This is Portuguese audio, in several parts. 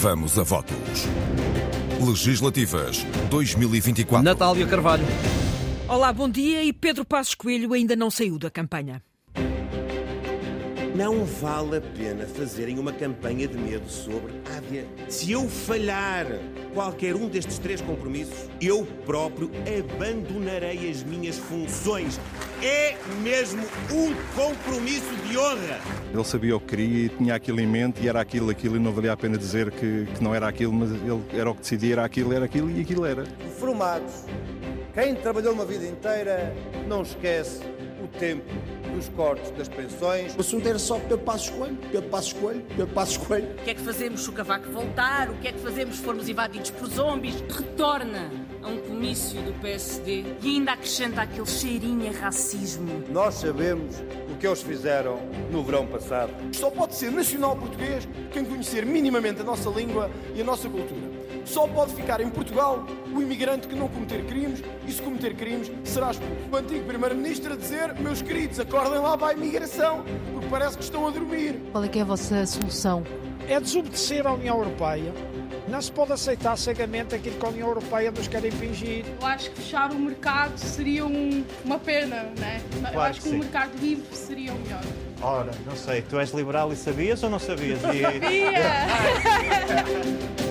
Vamos a votos. Legislativas 2024. Natália Carvalho. Olá, bom dia. E Pedro Passos Coelho ainda não saiu da campanha. Não vale a pena fazerem uma campanha de medo sobre Ádia. Se eu falhar qualquer um destes três compromissos, eu próprio abandonarei as minhas funções. É mesmo um compromisso de honra. Ele sabia o que queria e tinha aquilo em mente e era aquilo, aquilo e não valia a pena dizer que, que não era aquilo, mas ele era o que decidia, era aquilo, era aquilo e aquilo era. Formados, quem trabalhou uma vida inteira não esquece o tempo dos cortes das pensões. O assunto era só Pedro Passos Coelho, Pedro Passos Coelho, Pedro Passos Coelho. O que é que fazemos se o cavaco voltar? O que é que fazemos se formos invadidos por zombies? Retorna a um comício do PSD e ainda acrescenta aquele cheirinho a racismo. Nós sabemos o que eles fizeram no verão passado. Só pode ser nacional português quem conhecer minimamente a nossa língua e a nossa cultura. Só pode ficar em Portugal o imigrante que não cometer crimes e se cometer crimes será expulso. O antigo primeiro-ministro a dizer, meus queridos, acordem lá para a imigração, porque parece que estão a dormir. Qual é que é a vossa solução? É desobedecer à União Europeia. Não se pode aceitar cegamente aquilo que a União Europeia nos quer impingir. Eu acho que fechar o mercado seria um, uma pena, né? Claro Eu acho que, que um mercado livre seria o melhor. Ora, não sei, tu és liberal e sabias ou não sabias? E-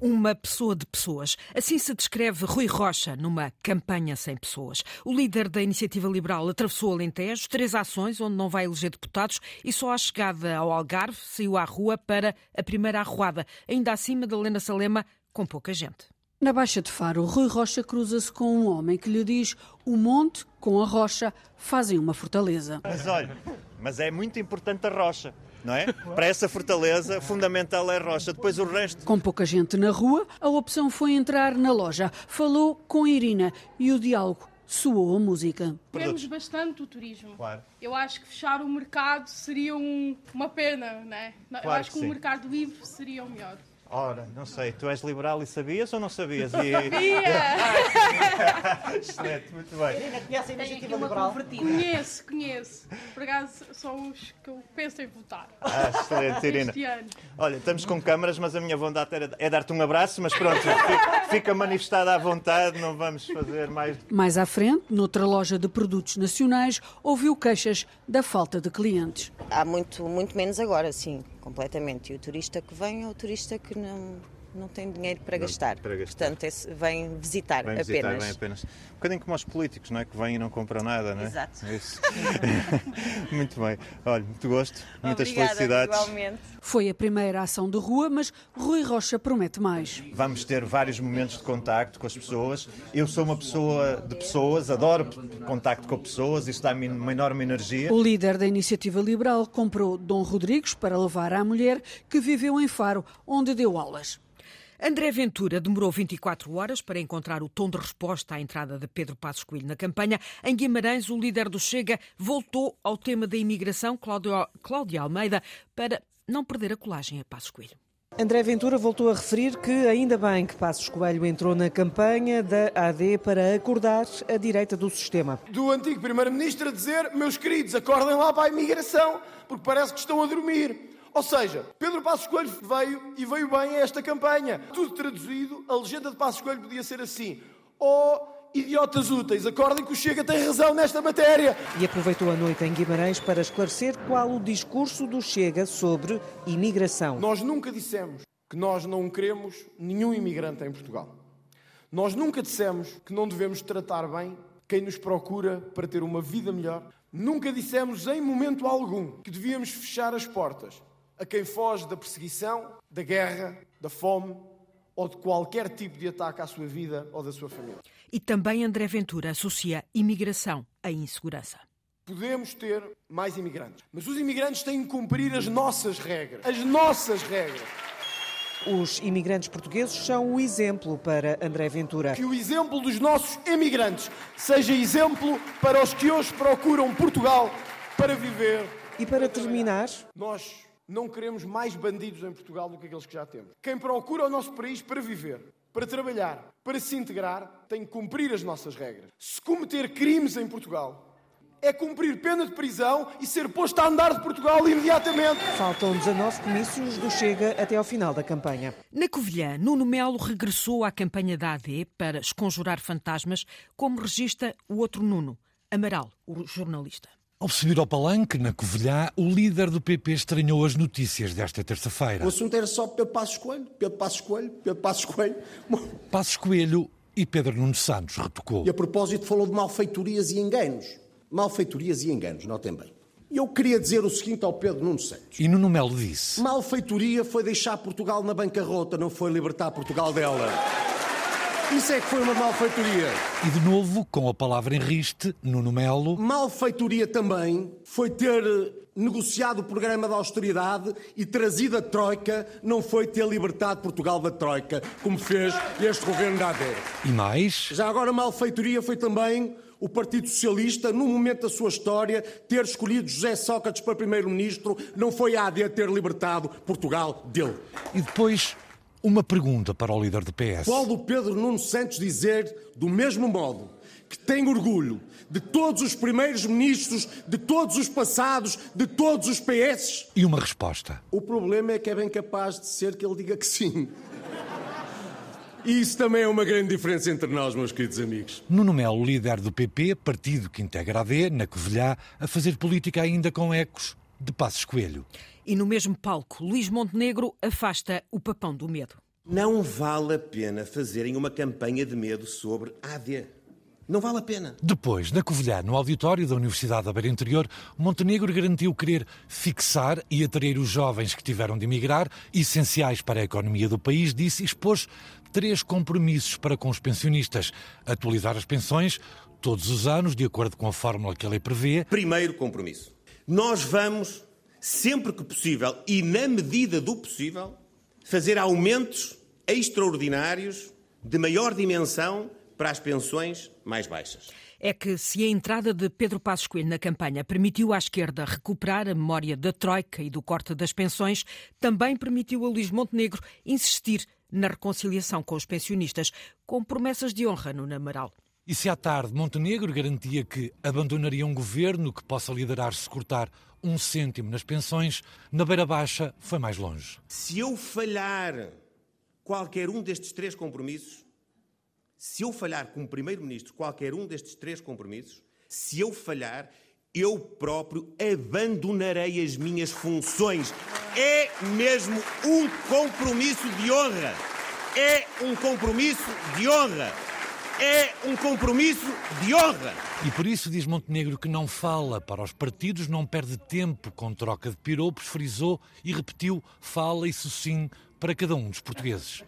Uma pessoa de pessoas. Assim se descreve Rui Rocha numa campanha sem pessoas. O líder da Iniciativa Liberal atravessou Alentejo, três ações onde não vai eleger deputados e só à chegada ao Algarve saiu à rua para a primeira arruada, ainda acima da Helena Salema, com pouca gente. Na Baixa de Faro, Rui Rocha cruza-se com um homem que lhe diz o monte com a rocha fazem uma fortaleza. Mas olha, mas é muito importante a rocha, não é? Para essa fortaleza, fundamental é a rocha. Depois o resto. Com pouca gente na rua, a opção foi entrar na loja. Falou com Irina e o diálogo soou a música. Queremos bastante o turismo. Claro. Eu acho que fechar o mercado seria um- uma pena, né? Eu Claro acho que que um sim. mercado livre seria o melhor. Ora, não sei, tu és liberal e sabias ou não sabias? E... Excelente, muito bem. Conhece a iniciativa liberal? Conheço, conheço. Por acaso são os que eu penso em votar. Ah, excelente, Irina. Este ano. Olha, estamos com câmaras, mas a minha vontade era- é dar-te um abraço, mas pronto, fica, fica manifestada à vontade, não vamos fazer mais. Mais à frente, noutra loja de produtos nacionais, ouviu queixas da falta de clientes. Há muito, muito menos agora, sim, completamente. E o turista que vem é o turista que não, não tem dinheiro para gastar. para gastar. Portanto, esse vem visitar Vem visitar, apenas. vem apenas. Um bocadinho como os políticos, não é? Que vêm e não compram nada, não é? Exato. É Isso. muito bem. Olha, muito gosto, muitas Obrigada, felicidades. igualmente. Foi a primeira ação de rua, mas Rui Rocha promete mais. Vamos ter vários momentos de contacto com as pessoas. Eu sou uma pessoa de pessoas, adoro contacto com pessoas, isso dá-me uma enorme energia. O líder da Iniciativa Liberal comprou Dom Rodrigues para levar à mulher que viveu em Faro, onde deu aulas. André Ventura demorou 24 horas para encontrar o tom de resposta à entrada de Pedro Passos Coelho na campanha. Em Guimarães, o líder do Chega voltou ao tema da imigração, Cláudio, Cláudia Almeida, para não perder a colagem a Passos Coelho. André Ventura voltou a referir que ainda bem que Passos Coelho entrou na campanha da AD para acordar a direita do sistema. Do antigo primeiro-ministro a dizer, meus queridos, acordem lá para a imigração, porque parece que estão a dormir. Ou seja, Pedro Passos Coelho veio e veio bem a esta campanha. Tudo traduzido, a legenda de Passos Coelho podia ser assim: Oh, idiotas úteis, acordem que o Chega tem razão nesta matéria. E aproveitou a noite em Guimarães para esclarecer qual o discurso do Chega sobre imigração. Nós nunca dissemos que nós não queremos nenhum imigrante em Portugal. Nós nunca dissemos que não devemos tratar bem quem nos procura para ter uma vida melhor. Nunca dissemos em momento algum que devíamos fechar as portas a quem foge da perseguição, da guerra, da fome ou de qualquer tipo de ataque à sua vida ou da sua família. E também André Ventura associa imigração à insegurança. Podemos ter mais imigrantes, mas os imigrantes têm que cumprir as nossas regras. As nossas regras. Os imigrantes portugueses são o exemplo para André Ventura. Que o exemplo dos nossos imigrantes seja exemplo para os que hoje procuram Portugal para viver. E para terminar, Nós não queremos mais bandidos em Portugal do que aqueles que já temos. Quem procura o nosso país para viver, para trabalhar, para se integrar, tem que cumprir as nossas regras. Se cometer crimes em Portugal, é cumprir pena de prisão e ser posto a andar de Portugal imediatamente. Faltam 19 comícios do Chega até ao final da campanha. Na Covilhã, Nuno Melo regressou à campanha da AD para esconjurar fantasmas, como registra o outro Nuno, Amaral, o jornalista. Ao subir ao palanque, na Covilhã, o líder do PP estranhou as notícias desta terça-feira. O assunto era só Pedro Passos Coelho, Pedro Passos Coelho, Pedro Passos Coelho. Passos Coelho e Pedro Nuno Santos retocou. E a propósito falou de malfeitorias e enganos. Malfeitorias e enganos, notem bem. Eu queria dizer o seguinte ao Pedro Nuno Santos. E Nuno Melo disse... Malfeitoria foi deixar Portugal na bancarrota, não foi libertar Portugal dela. Isso é que foi uma malfeitoria. E de novo, com a palavra em riste, Nuno Melo. Malfeitoria também foi ter eh, negociado o programa da austeridade e trazido a Troika, não foi ter libertado Portugal da Troika, como fez este governo da AD. E mais? Já agora, malfeitoria foi também o Partido Socialista, no momento da sua história, ter escolhido José Sócrates para Primeiro-Ministro, não foi a AD ter libertado Portugal dele. E depois, uma pergunta para o líder do PS. Qual do Pedro Nuno Santos dizer, do mesmo modo, que tem orgulho de todos os primeiros ministros, de todos os passados, de todos os PS? E uma resposta. O problema é que é bem capaz de ser que ele diga que sim. E isso também é uma grande diferença entre nós, meus queridos amigos. Nuno Melo, líder do PP, partido que integra a AD, na Covilhã, a fazer política ainda com ecos de Passos Coelho. E no mesmo palco, Luís Montenegro afasta o papão do medo. Não vale a pena fazerem uma campanha de medo sobre a AD. Não vale a pena. Depois, na Covilhã, no auditório da Universidade da Beira Interior, Montenegro garantiu querer fixar e atrair os jovens que tiveram de emigrar, essenciais para a economia do país, disse e expôs três compromissos para com os pensionistas. Atualizar as pensões todos os anos, de acordo com a fórmula que a lei prevê. Primeiro compromisso. Nós vamos, sempre que possível e na medida do possível, fazer aumentos extraordinários de maior dimensão para as pensões mais baixas. É que se a entrada de Pedro Passos Coelho na campanha permitiu à esquerda recuperar a memória da Troika e do corte das pensões, também permitiu a Luís Montenegro insistir na reconciliação com os pensionistas, com promessas de honra no Namaral. E se à tarde Montenegro garantia que abandonaria um governo que possa liderar se cortar um cêntimo nas pensões, na Beira Baixa foi mais longe. Se eu falhar qualquer um destes três compromissos, se eu falhar como Primeiro-Ministro qualquer um destes três compromissos, se eu falhar, eu próprio abandonarei as minhas funções. É mesmo um compromisso de honra. É um compromisso de honra. É um compromisso de honra. E por isso diz Montenegro que não fala para os partidos, não perde tempo com troca de piropos, frisou e repetiu: fala isso sim para cada um dos portugueses.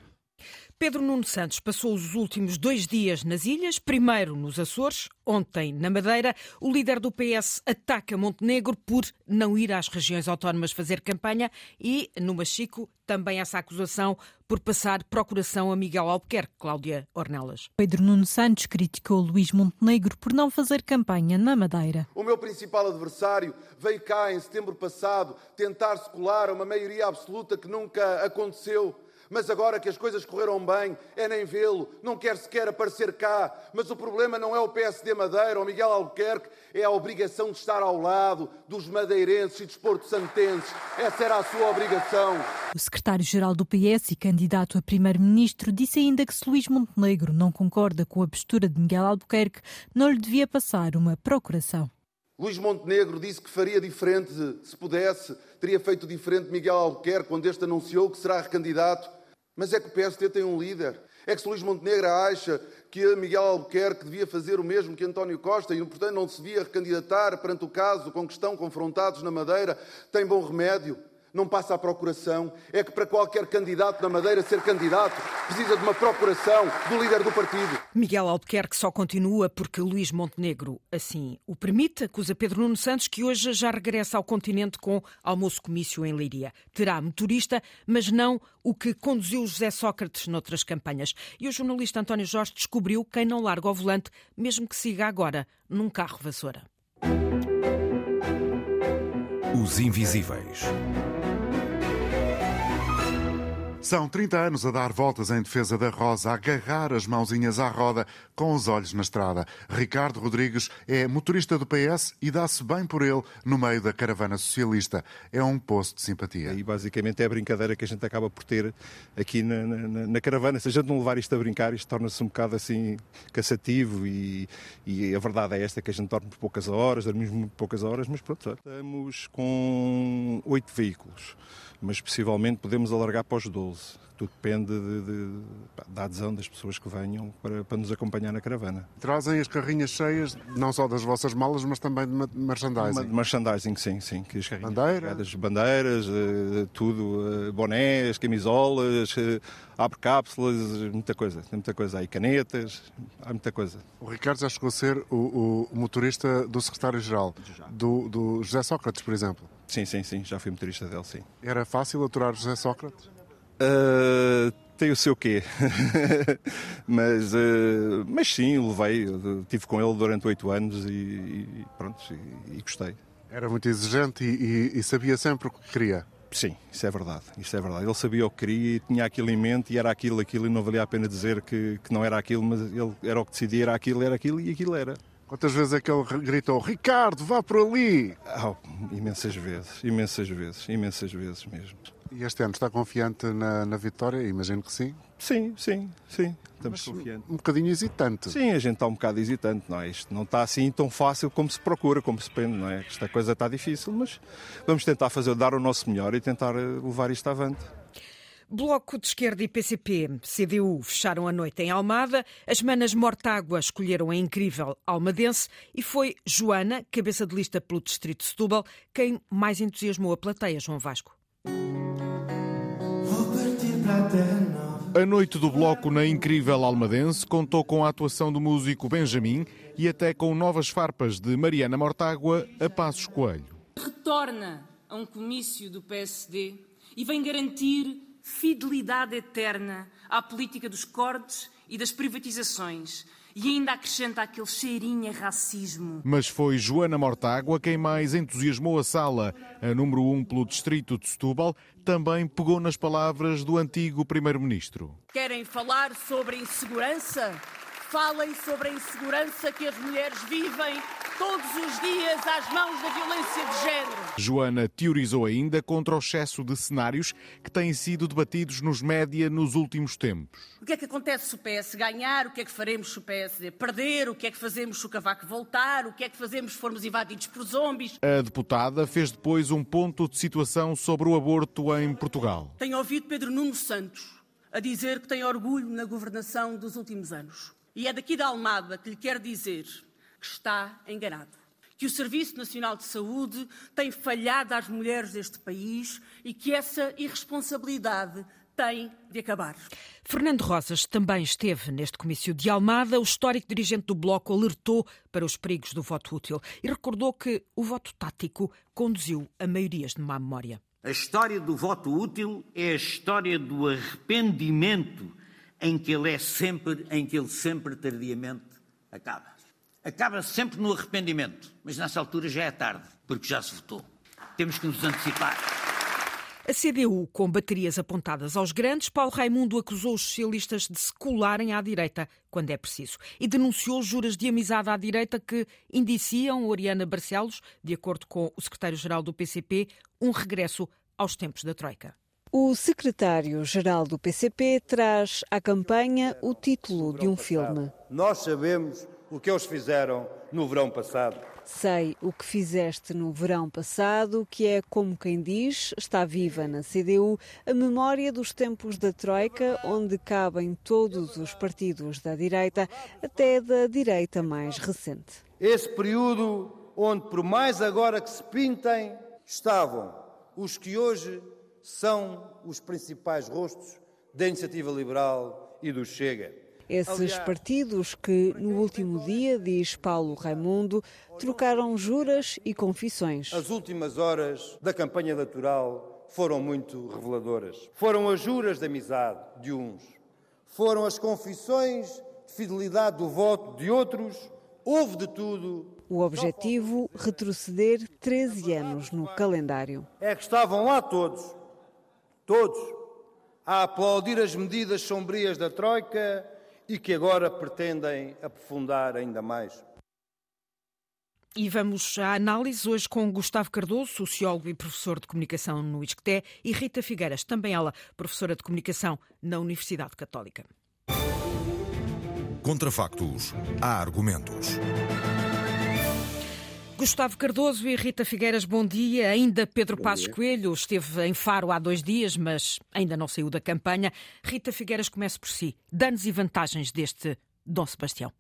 Pedro Nuno Santos passou os últimos dois dias nas ilhas, primeiro nos Açores, ontem na Madeira. O líder do PS ataca Montenegro por não ir às regiões autónomas fazer campanha e, no Machico, também essa acusação por passar procuração a Miguel Albuquerque, Cláudia Ornelas. Pedro Nuno Santos criticou Luís Montenegro por não fazer campanha na Madeira. O meu principal adversário veio cá em setembro passado tentar se colar a uma maioria absoluta que nunca aconteceu mas agora que as coisas correram bem, é nem vê-lo, não quer sequer aparecer cá. Mas o problema não é o PSD Madeira ou Miguel Albuquerque, é a obrigação de estar ao lado dos madeirenses e dos porto-santenses. Essa era a sua obrigação. O secretário-geral do PS e candidato a primeiro-ministro disse ainda que se Luís Montenegro não concorda com a postura de Miguel Albuquerque, não lhe devia passar uma procuração. Luís Montenegro disse que faria diferente, se pudesse, teria feito diferente Miguel Albuquerque quando este anunciou que será recandidato mas é que o PSD tem um líder. É que se Luís Montenegro acha que Miguel Albuquerque devia fazer o mesmo que António Costa e, portanto, não se devia recandidatar perante o caso com que estão confrontados na Madeira, tem bom remédio não passa a procuração, é que para qualquer candidato na Madeira ser candidato precisa de uma procuração do líder do partido. Miguel Albuquerque só continua porque Luís Montenegro assim o permite, acusa Pedro Nuno Santos que hoje já regressa ao continente com almoço comício em Leiria. Terá motorista, mas não o que conduziu José Sócrates noutras campanhas. E o jornalista António Jorge descobriu quem não larga o volante, mesmo que siga agora num carro vassoura. Os Invisíveis. São 30 anos a dar voltas em defesa da Rosa, a agarrar as mãozinhas à roda com os olhos na estrada. Ricardo Rodrigues é motorista do PS e dá-se bem por ele no meio da caravana socialista. É um posto de simpatia. E basicamente é a brincadeira que a gente acaba por ter aqui na, na, na caravana. Se a gente não levar isto a brincar, isto torna-se um bocado assim cansativo e, e, a verdade é esta que a gente dorme por poucas horas, dormimos muito poucas horas, mas pronto, estamos com oito veículos mas possivelmente podemos alargar para os 12. Tudo depende de, de, da adesão das pessoas que venham para, para, nos acompanhar na caravana. Trazem as carrinhas cheias, não só das vossas malas, mas também de merchandising. De merchandising, sim, sim. Que as bandeiras, bandeiras, eh, tudo, eh, bonés, camisolas, eh, abre cápsulas, muita coisa, tem muita coisa aí, canetas, há muita coisa. O Ricardo já chegou a ser o, o motorista do secretário-geral, do, do José Sócrates, por exemplo. Sim, sim, sim, já fui motorista dele, sim. Era fácil aturar José Sócrates? Uh, tem o seu quê. mas, uh, mas sim, levei. Estive com ele durante oito anos e, e pronto, e, e, gostei. Era muito exigente e, e, sabia sempre o que queria. Sim, isso é verdade, isso é verdade. Ele sabia o que queria e tinha aquilo em mente e era aquilo, aquilo e não valia a pena dizer que, que não era aquilo, mas ele era o que decidia, era aquilo, era aquilo e aquilo era. Quantas vezes é que ele gritou, Ricardo, vá por ali? Oh, imensas vezes, imensas vezes, imensas vezes mesmo. E este ano está confiante na, na vitória? Imagino que sim. Sim, sim, sim. Estamos confiantes. Um bocadinho hesitante. Sim, a gente está um bocado hesitante, não é? Isto não está assim tão fácil como se procura, como se pende, não é? Esta coisa está difícil, mas vamos tentar fazer, dar o nosso melhor e tentar eh, levar isto avante. Bloco de Esquerda e PCP, CDU fecharam a noite em Almada, as manas Mortágua escolheram a incrível almadense e foi Joana, cabeça de lista pelo Distrito de Setúbal, quem mais entusiasmou a plateia, João Vasco. A noite do bloco na incrível Almadense contou com a atuação do músico Benjamin e até com novas farpas de Mariana Mortágua a Passos Coelho. Retorna a um comício do PSD e vem garantir fidelidade eterna à política dos cortes e das privatizações. E ainda acrescenta aquele cheirinho a racismo. Mas foi Joana Mortágua quem mais entusiasmou a sala. A número um pelo distrito de Setúbal também pegou nas palavras do antigo primeiro-ministro. Querem falar sobre insegurança? Falem sobre a insegurança que as mulheres vivem todos os dias às mãos da violência de género. Joana teorizou ainda contra o excesso de cenários que têm sido debatidos nos média nos últimos tempos. O que é que acontece se o PS ganhar? O que é que faremos se o PSD perder? O que é que fazemos se o Cavaco voltar? O que é que fazemos se formos invadidos por zombies? A deputada fez depois um ponto de situação sobre o aborto em Portugal. Tenho ouvido Pedro Nuno Santos a dizer que tem orgulho na governação dos últimos anos. E é daqui da Almada que lhe quero dizer que está enganado. Que o Serviço Nacional de Saúde tem falhado às mulheres deste país e que essa irresponsabilidade tem de acabar. Fernando Rosas também esteve neste comício de Almada. O histórico dirigente do Bloco alertou para os perigos do voto útil e recordou que o voto tático conduziu a maiorias de má memória. A história do voto útil é a história do arrependimento em que ele é sempre, em que ele sempre tardiamente acaba. Acaba sempre no arrependimento, mas nessa altura já é tarde, porque já se votou. Temos que nos antecipar. A CDU, com baterias apontadas aos grandes, Paulo Raimundo acusou os socialistas de se colarem à direita quando é preciso e denunciou juras de amizade à direita que indiciam Oriana Barcelos, de acordo com o secretário-geral do PCP, um regresso aos tempos da Troika. O secretário-geral do PCP traz à campanha o título de um filme. Nós sabemos o que eles fizeram no verão passado. Sei o que fizeste no verão passado, que é, como quem diz, está viva na CDU a memória dos tempos da Troika, onde cabem todos os partidos da direita, até da direita mais recente. Esse período onde, por mais agora que se pintem, estavam os que hoje são os principais rostos da iniciativa liberal e do Chega. Esses partidos que, no último dia, diz Paulo Raimundo, trocaram juras e confissões. As últimas horas da campanha eleitoral foram muito reveladoras. Foram as juras de amizade de uns, foram as confissões de fidelidade do voto de outros, houve de tudo. O objetivo, retroceder 13 anos no calendário. É que estavam lá todos todos, a aplaudir as medidas sombrias da Troika e que agora pretendem aprofundar ainda mais. E vamos à análise hoje com Gustavo Cardoso, sociólogo e professor de comunicação no ISCTE, e Rita Figueiras, também ela, professora de comunicação na Universidade Católica. Contra factos, há argumentos. Gustavo Cardoso e Rita Figueiras, bom dia. Ainda Pedro bom Passos dia. Coelho esteve em Faro há dois dias, mas ainda não saiu da campanha. Rita Figueiras, comece por si. Danos e vantagens deste Dom Sebastião.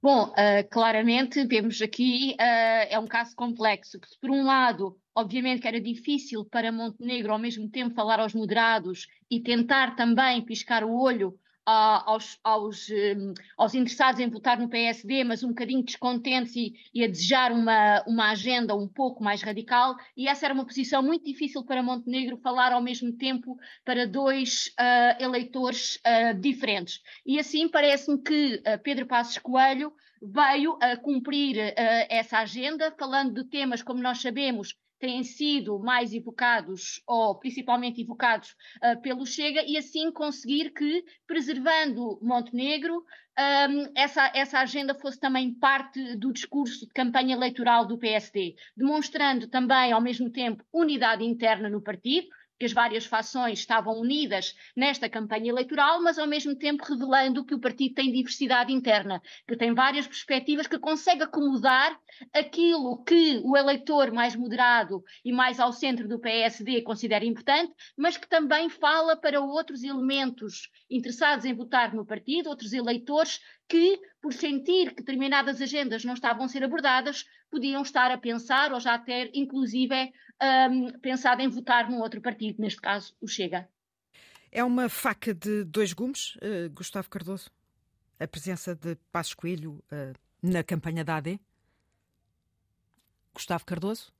Bom, uh, claramente vemos aqui uh, é um caso complexo, que por um lado, obviamente que era difícil para Montenegro ao mesmo tempo falar aos moderados e tentar também piscar o olho aos, aos, um, aos, interessados em votar no PSD, mas um bocadinho descontentes e, e, a desejar uma, uma agenda um pouco mais radical, e essa era uma posição muito difícil para Montenegro falar ao mesmo tempo para dois uh, eleitores uh, diferentes. E assim parece-me que uh, Pedro Passos Coelho veio a cumprir essa agenda, falando de temas, como nós sabemos, têm sido mais evocados, ou principalmente evocados uh, pelo Chega, e assim conseguir que, preservando Montenegro, um, essa, essa agenda fosse também parte do discurso de campanha eleitoral do PSD, demonstrando também, ao mesmo tempo, unidade interna no partido, que as várias fações estavam unidas nesta campanha eleitoral, mas ao mesmo tempo revelando que o partido tem diversidade interna, que tem várias perspectivas, que consegue acomodar aquilo que o eleitor mais moderado e mais ao centro do PSD considera importante, mas que também fala para outros elementos interessados em votar no partido, outros eleitores que, por sentir que determinadas agendas não estavam a ser abordadas, podiam estar a pensar ou já ter, inclusive, um, pensado em votar num outro partido, neste caso o Chega. É uma faca de dois gumes, uh, Gustavo Cardoso? A presença de Passos Coelho uh, na campanha da AD? Gustavo Cardoso?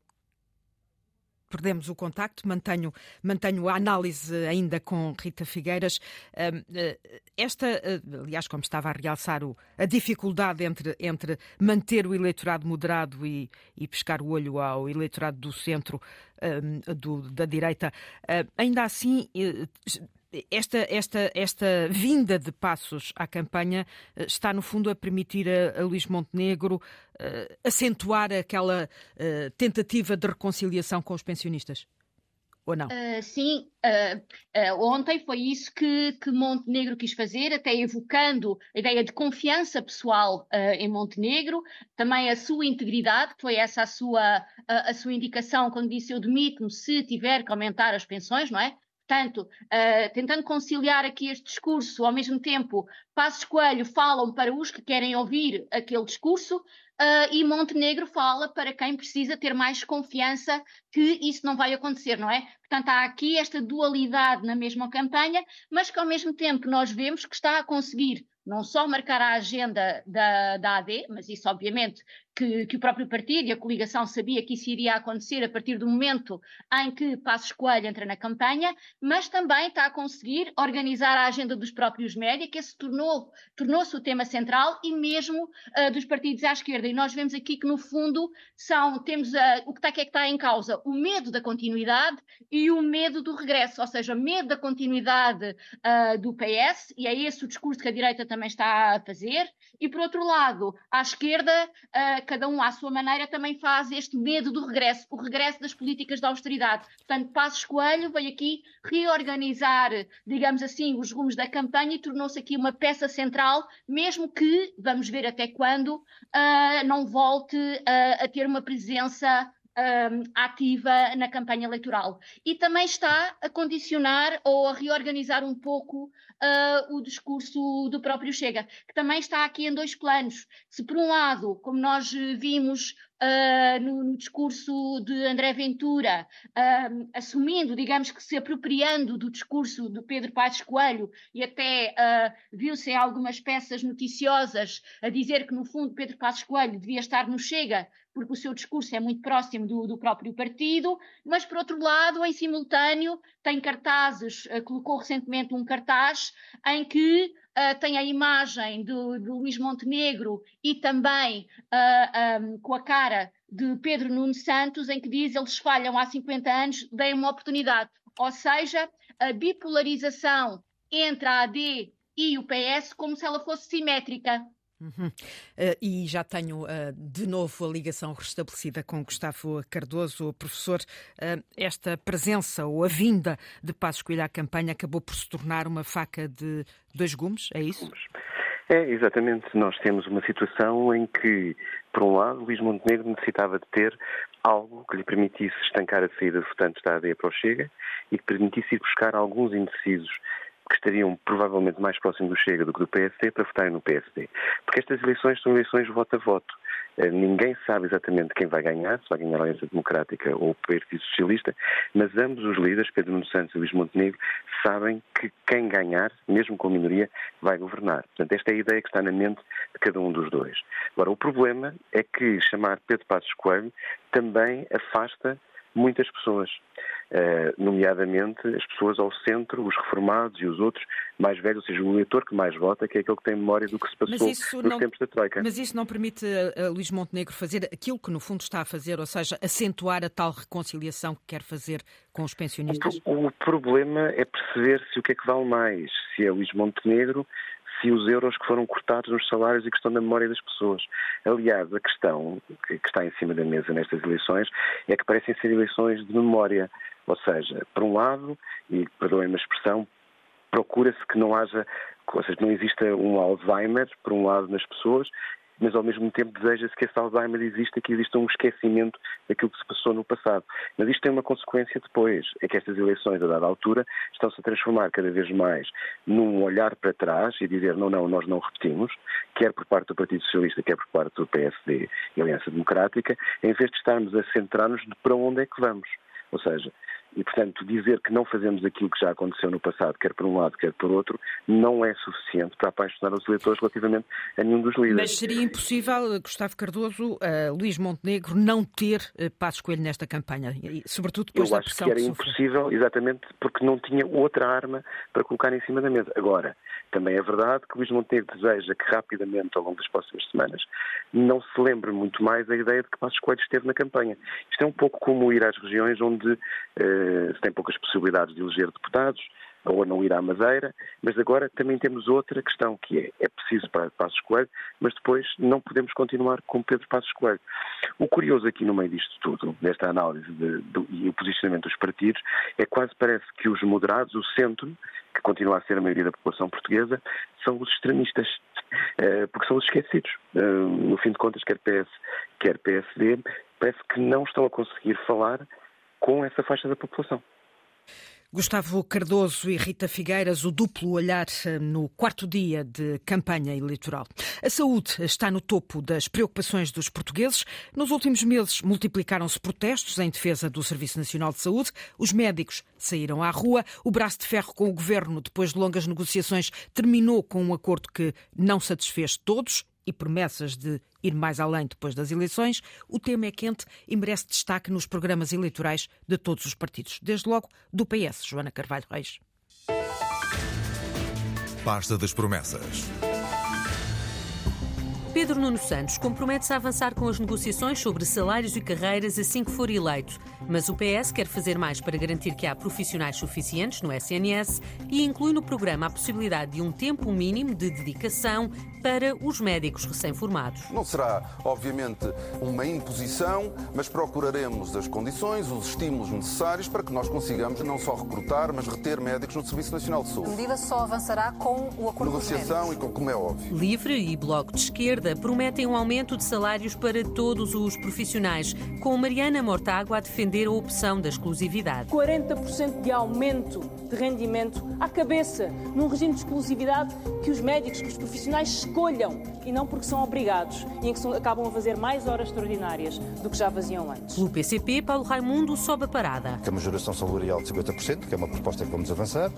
Perdemos o contacto, mantenho, mantenho a análise ainda com Rita Figueiras. Eh, esta, eh, aliás, como estava a realçar o, a dificuldade entre, entre manter o eleitorado moderado e, e pescar o olho ao eleitorado do centro, do, da direita, eh, ainda assim esta, esta, esta vinda de passos à campanha está, no fundo, a permitir a, a Luís Montenegro uh, acentuar aquela uh, tentativa de reconciliação com os pensionistas? Ou não? Uh, sim, ontem foi isso que, que, Montenegro quis fazer, até evocando a ideia de confiança pessoal em Montenegro, também a sua integridade, que foi essa a sua, a sua indicação quando disse eu demito-me se tiver que aumentar as pensões, não é? Portanto, uh, tentando conciliar aqui este discurso, ao mesmo tempo, Passos Coelho falam para os que querem ouvir aquele discurso, Uh, e Montenegro fala para quem precisa ter mais confiança que isso não vai acontecer, não é? Portanto, há aqui esta dualidade na mesma campanha, mas que ao mesmo tempo nós vemos que está a conseguir não só marcar a agenda da, da AD, mas isso obviamente que, que, o próprio partido e a coligação sabia que isso iria acontecer a partir do momento em que Passos Coelho entra na campanha, mas também está a conseguir organizar a agenda dos próprios média, que esse tornou, tornou-se o tema central e mesmo uh, dos partidos à esquerda. E nós vemos aqui que, no fundo, são, temos uh, o que está, que é que está em causa? O medo da continuidade e o medo do regresso, ou seja, medo da continuidade uh, do PS, e é esse o discurso que a direita também está a fazer, e por outro lado, à esquerda, cada um à sua maneira também faz este medo do regresso, o regresso das políticas de austeridade. Portanto, Passos Coelho veio aqui reorganizar, digamos assim, os rumos da campanha e tornou-se aqui uma peça central, mesmo que, vamos ver até quando, uh, não volte uh, a ter uma presença um, ativa na campanha eleitoral. E também está a condicionar ou a reorganizar um pouco uh, o discurso do próprio Chega, que também está aqui em dois planos. Se, por um lado, como nós vimos Uh, no, no, discurso de André Ventura, uh, assumindo, digamos que se apropriando do discurso de Pedro Passos Coelho e até uh, viu-se em algumas peças noticiosas a dizer que, no fundo, Pedro Passos Coelho devia estar no Chega porque o seu discurso é muito próximo do, do próprio partido, mas, por outro lado, em simultâneo, tem cartazes, uh, colocou recentemente um cartaz em que uh, tem a imagem do, do Luís Montenegro e também uh, eh, um, com a cara de Pedro Nuno Santos, em que diz eles falham há 50 anos, deem uma oportunidade. ou seja, a bipolarização entre a AD e o PS como se ela fosse simétrica. Uhum. Uh, e já tenho uh, de novo a ligação restabelecida com Gustavo Cardoso, professor. Uh, esta presença ou a vinda de Passos Coelho à campanha acabou por se tornar uma faca de dois gumes, é isso? É, exatamente. Nós temos uma situação em que, por um lado, Luís Montenegro necessitava de ter algo que lhe permitisse estancar a saída de votantes da AD para o Chega e que permitisse ir buscar alguns indecisos que estariam provavelmente mais próximos do Chega do que do PSD para votarem no PSD. Porque estas eleições são eleições voto a voto. Eh, ninguém sabe exatamente quem vai ganhar, se vai ganhar a Aliança Democrática ou o Partido Socialista, mas ambos os líderes, Pedro Nuno Santos e Luís Montenegro, sabem que quem ganhar, mesmo com a minoria, vai governar. Portanto, esta é a ideia que está na mente de cada um dos dois. Agora, o problema é que chamar Pedro Passos Coelho também afasta muitas pessoas, uh, nomeadamente as pessoas ao centro, os reformados e os outros mais velhos, ou seja, o eleitor que mais vota, que é aquele que tem memória do que se passou nos não, tempos da Troika. Mas isso não permite a, a Luís Montenegro fazer aquilo que no fundo está a fazer, ou seja, acentuar a tal reconciliação que quer fazer com os pensionistas? O, o problema é perceber se o que é que vale mais, se é Luís Montenegro se os euros que foram cortados nos salários e que estão na memória das pessoas. Aliás, a questão que está em cima da mesa nestas eleições é que parecem ser eleições de memória. Ou seja, por um lado, e perdoem-me a expressão, procura-se que não haja, ou seja, não exista um Alzheimer, por um lado, nas pessoas, mas ao mesmo tempo deseja-se que esse Alzheimer exista, que exista um esquecimento daquilo que se passou no passado. Mas isto tem uma consequência depois, é que estas eleições, a dada altura, estão-se a transformar cada vez mais num olhar para trás e dizer não, não, nós não repetimos, quer por parte do Partido Socialista, quer por parte do PSD e Aliança Democrática, em vez de estarmos a centrar-nos de para onde é que vamos. Ou seja, e, portanto, dizer que não fazemos aquilo que já aconteceu no passado, quer por um lado, quer por outro, não é suficiente para apaixonar os eleitores relativamente a nenhum dos líderes. Mas seria impossível, Gustavo Cardoso, uh, Luís Montenegro, não ter uh, Passos Coelho nesta campanha, e, sobretudo depois Eu da pressão que era que impossível, exatamente porque não tinha outra arma para colocar em cima da mesa. Agora, também é verdade que Luís Montenegro deseja que rapidamente, ao longo das próximas semanas, não se lembre muito mais a ideia de que Passos Coelho esteve na campanha. Isto é um pouco como ir às regiões onde uh, se tem poucas possibilidades de eleger deputados, ou não ir à Madeira, mas agora também temos outra questão, que é, é preciso para Passos Coelho, mas depois não podemos continuar com Pedro Passos Coelho. O curioso aqui no meio disto tudo, desta análise de, de, e o posicionamento dos partidos, é quase parece que os moderados, o centro, que continua a ser a maioria da população portuguesa, são os extremistas, eh, porque são os esquecidos. Eh, no fim de contas, quer PS, quer PSD, parece que não estão a conseguir falar com essa faixa da população. Gustavo Cardoso e Rita Figueiras, o duplo olhar eh, no quarto dia de campanha eleitoral. A saúde está no topo das preocupações dos portugueses. Nos últimos meses multiplicaram-se protestos em defesa do Serviço Nacional de Saúde. Os médicos saíram à rua. O braço de ferro com o governo, depois de longas negociações, terminou com um acordo que não satisfez todos e promessas de ir mais além depois das eleições, o tema é quente e merece destaque nos programas eleitorais de todos os partidos, desde logo do PS, Joana Carvalho Reis. Pasta das promessas. Pedro Nuno Santos compromete-se a avançar com as negociações sobre salários e carreiras assim que for eleito. Mas o PS quer fazer mais para garantir que há profissionais suficientes no SNS e inclui no programa a possibilidade de um tempo mínimo de dedicação para os médicos recém-formados. Não será, obviamente, uma imposição, mas procuraremos as condições, os estímulos necessários para que nós consigamos não só recrutar, mas reter médicos no Serviço Nacional de Saúde. A medida só avançará com o acordo Negociação e com, como é óbvio. Livre e Bloco de Esquerda prometem um aumento de salários para todos os profissionais, com Mariana Mortágua a defender a opção da exclusividade. 40% de aumento de rendimento à cabeça, num regime de exclusividade que os médicos, que os profissionais escolham e não porque são obrigados e em que acabam a fazer mais horas extraordinárias do que já faziam antes. Pelo PCP, Paulo Raimundo sobe a parada. Que é uma majoração salarial de 50%, que é uma proposta que vamos avançar,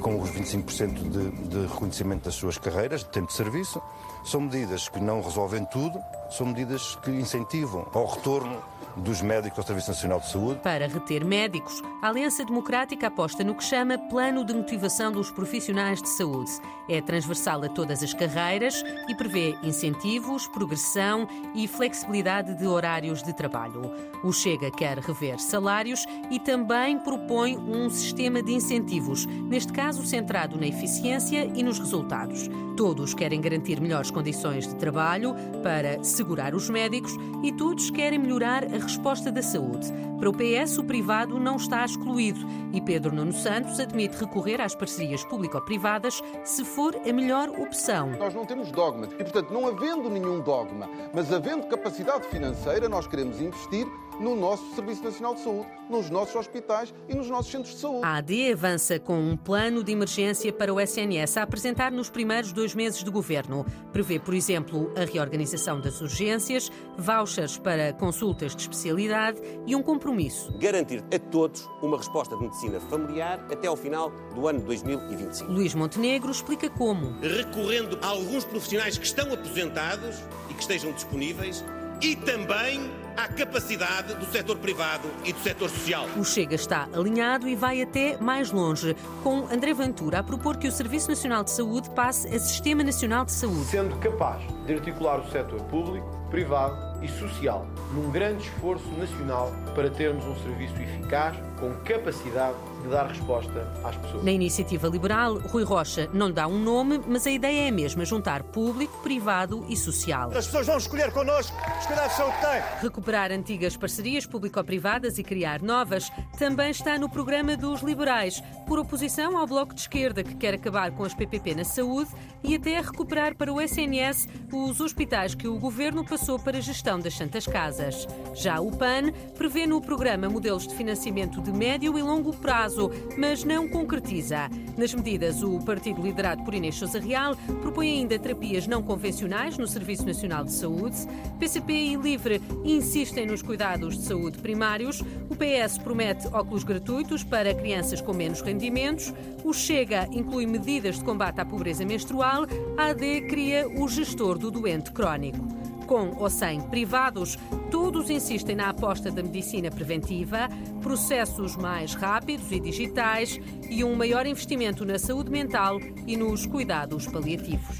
com os 25% de, de reconhecimento das suas carreiras, de tempo de serviço. São medidas que não resolvem tudo, são medidas que incentivam ao retorno dos médicos ao Serviço Nacional de Saúde. Para reter médicos, a Aliança Democrática aposta no que chama Plano de Motivação dos Profissionais de Saúde. É transversal a todas as carreiras e prevê incentivos, progressão e flexibilidade de horários de trabalho. O Chega quer rever salários e também propõe um sistema de incentivos, neste caso centrado na eficiência e nos resultados. Todos querem garantir melhores condições de trabalho para segurar os médicos e todos querem melhorar a resposta da saúde. Para o PS, o privado não está excluído e Pedro Nuno Santos admite recorrer às parcerias público-privadas se for a melhor opção. Nós não temos dogmas e, portanto, não havendo nenhum dogma, mas havendo capacidade financeira, nós queremos investir no nosso Serviço Nacional de Saúde, nos nossos hospitais e nos nossos centros de saúde. A AD avança com um plano de emergência para o SNS a apresentar nos primeiros dois meses de governo. Prevê, por exemplo, a reorganização das urgências, vouchers para consultas de especialidade e um compromisso. Garantir a todos uma resposta de medicina familiar até ao final do ano 2025. Luís Montenegro explica como. Recorrendo a alguns profissionais que estão aposentados e que estejam disponíveis e também à capacidade do setor privado e do setor social. O Chega está alinhado e vai até mais longe, com André Ventura a propor que o Serviço Nacional de Saúde passe a Sistema Nacional de Saúde. Sendo capaz de articular o setor público, privado e social num grande esforço nacional para termos um serviço eficaz, com capacidade de dar resposta às pessoas. Na iniciativa liberal, Rui Rocha não dá um nome, mas a ideia é a mesma: juntar público, privado e social. As pessoas vão escolher connosco os cuidados de saúde têm. Recuperar antigas parcerias público-privadas e criar novas também está no programa dos liberais, por oposição ao Bloco de Esquerda, que quer acabar com as PPP na saúde e até recuperar para o SNS os hospitais que o governo passou para a gestão das Santas Casas. Já o PAN prevê no programa modelos de financiamento de médio e longo prazo, mas não concretiza. Nas medidas, o partido liderado por Inês Sousa Real propõe ainda terapias não convencionais no Serviço Nacional de Saúde. PCP e Livre insistem nos cuidados de saúde primários. O PS promete óculos gratuitos para crianças com menos rendimentos. O Chega inclui medidas de combate à pobreza menstrual. A AD cria o gestor do doente crónico com ou sem privados, todos insistem na aposta da medicina preventiva, processos mais rápidos e digitais e um maior investimento na saúde mental e nos cuidados paliativos.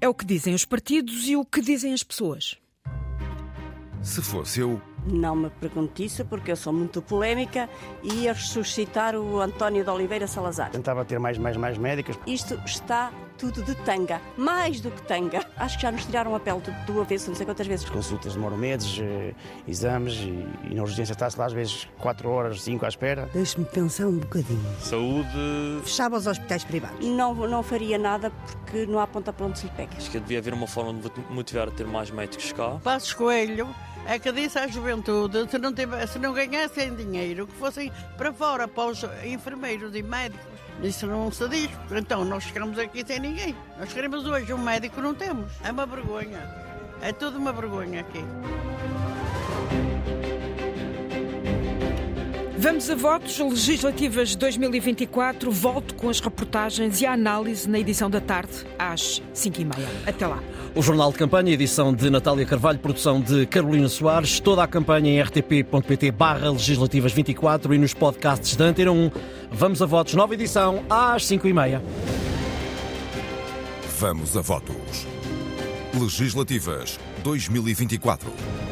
É o que dizem os partidos e o que dizem as pessoas. Se fosse eu. Não me pergunte isso porque eu sou muito polémica e ia ressuscitar o António de Oliveira Salazar. Tentava ter mais, mais, mais médicas. Isto está tudo de tanga, mais do que tanga. Acho que já nos tiraram a pele do, do avesso, não sei quantas vezes. Consultas demoram meses, eh, exames e, e na urgência está-se lá às vezes 4 horas, 5 à espera. Deixe-me pensar um bocadinho. Saúde. Fechava os hospitais privados. Não, não faria nada porque não há ponta para onde se lhe pega. Acho que devia haver uma forma de motivar a ter mais médicos cá. Passos Coelho é que disse à juventude, se não, tiver, se não ganhassem dinheiro, que fossem para fora, para os enfermeiros e médicos. Isso não se diz. Então nós chegamos aqui sem ninguém. Nós queremos hoje um médico, não temos. É uma vergonha. É tudo uma vergonha aqui. Vamos a votos legislativas 2024. Volto com as reportagens e a análise na edição da tarde, às 5h30. Até lá. O Jornal de Campanha, edição de Natália Carvalho, produção de Carolina Soares. Toda a campanha em rtp.pt barra legislativas 24 e nos podcasts da Antena 1. Vamos a votos, nova edição, às 5h30. Vamos a votos. Legislativas 2024.